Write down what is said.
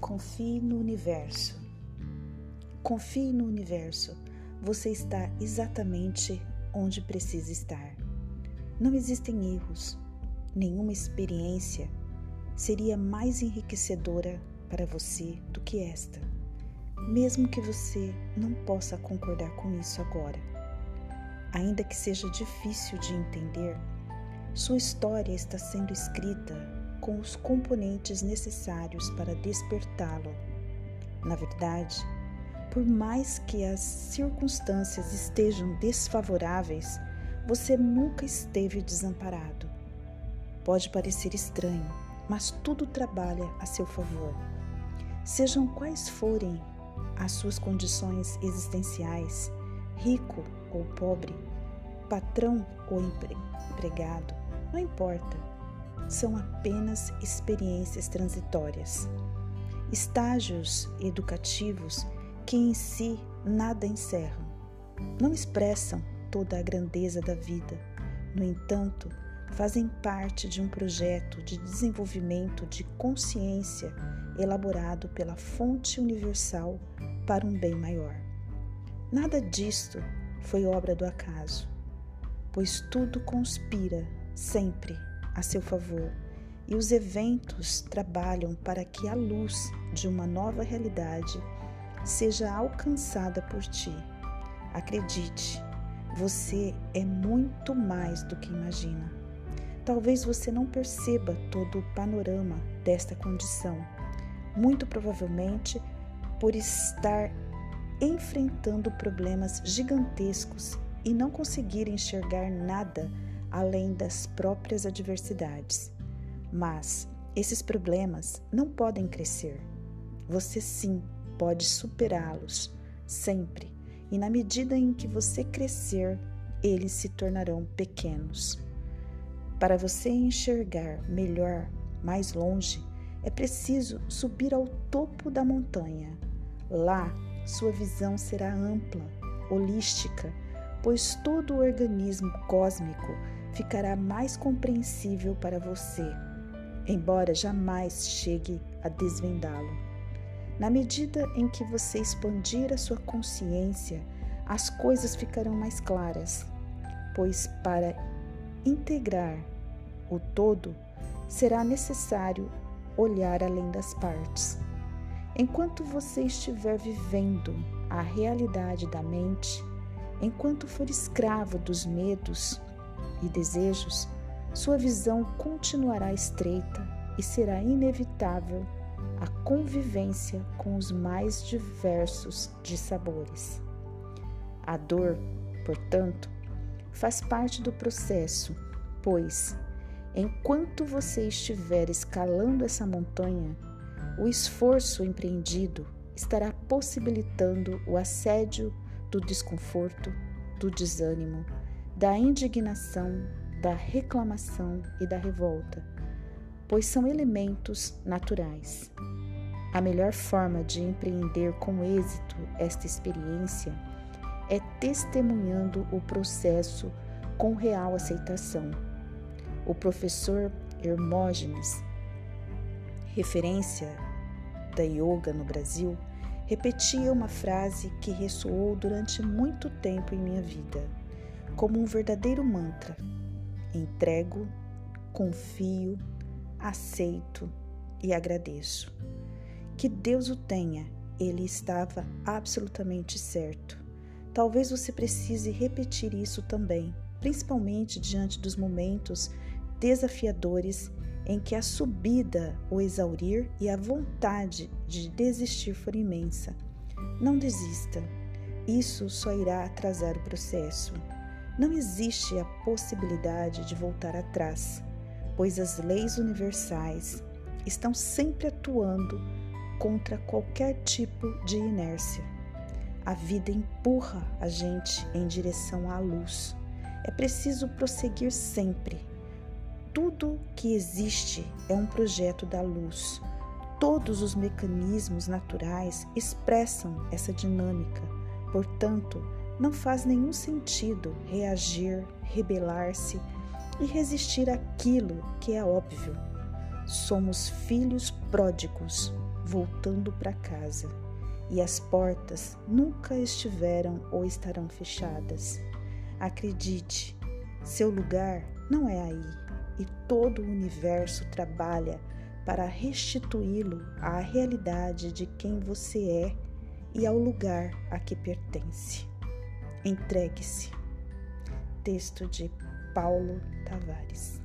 Confie no universo. Confie no universo. Você está exatamente onde precisa estar. Não existem erros. Nenhuma experiência seria mais enriquecedora para você do que esta, mesmo que você não possa concordar com isso agora. Ainda que seja difícil de entender, sua história está sendo escrita com os componentes necessários para despertá-lo. Na verdade, por mais que as circunstâncias estejam desfavoráveis, você nunca esteve desamparado. Pode parecer estranho, mas tudo trabalha a seu favor. Sejam quais forem as suas condições existenciais, rico ou pobre, patrão ou empregado, não importa. São apenas experiências transitórias, estágios educativos que em si nada encerram. Não expressam toda a grandeza da vida. No entanto, fazem parte de um projeto de desenvolvimento de consciência elaborado pela fonte universal para um bem maior. Nada disto foi obra do acaso, pois tudo conspira sempre a seu favor e os eventos trabalham para que a luz de uma nova realidade seja alcançada por ti. Acredite, você é muito mais do que imagina. Talvez você não perceba todo o panorama desta condição, muito provavelmente por estar enfrentando problemas gigantescos e não conseguir enxergar nada além das próprias adversidades. Mas esses problemas não podem crescer. Você sim pode superá-los, sempre, e na medida em que você crescer, eles se tornarão pequenos. Para você enxergar melhor, mais longe, é preciso subir ao topo da montanha. Lá, sua visão será ampla, holística, pois todo o organismo cósmico ficará mais compreensível para você, embora jamais chegue a desvendá-lo. Na medida em que você expandir a sua consciência, as coisas ficarão mais claras, pois para integrar o todo, será necessário olhar além das partes. Enquanto você estiver vivendo a realidade da mente, enquanto for escravo dos medos e desejos, sua visão continuará estreita e será inevitável a convivência com os mais diversos de sabores. A dor, portanto, faz parte do processo, pois, enquanto você estiver escalando essa montanha, o esforço empreendido estará possibilitando o assédio do desconforto, do desânimo, da indignação, da reclamação e da revolta, pois são elementos naturais. A melhor forma de empreender com êxito esta experiência é testemunhando o processo com real aceitação. O professor Hermógenes, referência da yoga no Brasil, repetia uma frase que ressoou durante muito tempo em minha vida, como um verdadeiro mantra: entrego, confio, aceito e agradeço. Que Deus o tenha, ele estava absolutamente certo. Talvez você precise repetir isso também, principalmente diante dos momentos desafiadores em que a subida o exaurir e a vontade de desistir for imensa. Não desista. Isso só irá atrasar o processo. Não existe a possibilidade de voltar atrás, pois as leis universais estão sempre atuando contra qualquer tipo de inércia. A vida empurra a gente em direção à luz. É preciso prosseguir sempre tudo que existe é um projeto da luz. Todos os mecanismos naturais expressam essa dinâmica. Portanto, não faz nenhum sentido reagir, rebelar-se e resistir àquilo que é óbvio. Somos filhos pródigos voltando para casa e as portas nunca estiveram ou estarão fechadas. Acredite, seu lugar não é aí e todo o universo trabalha para restituí-lo à realidade de quem você é e ao lugar a que pertence. Entregue-se. Texto de Paulo Tavares.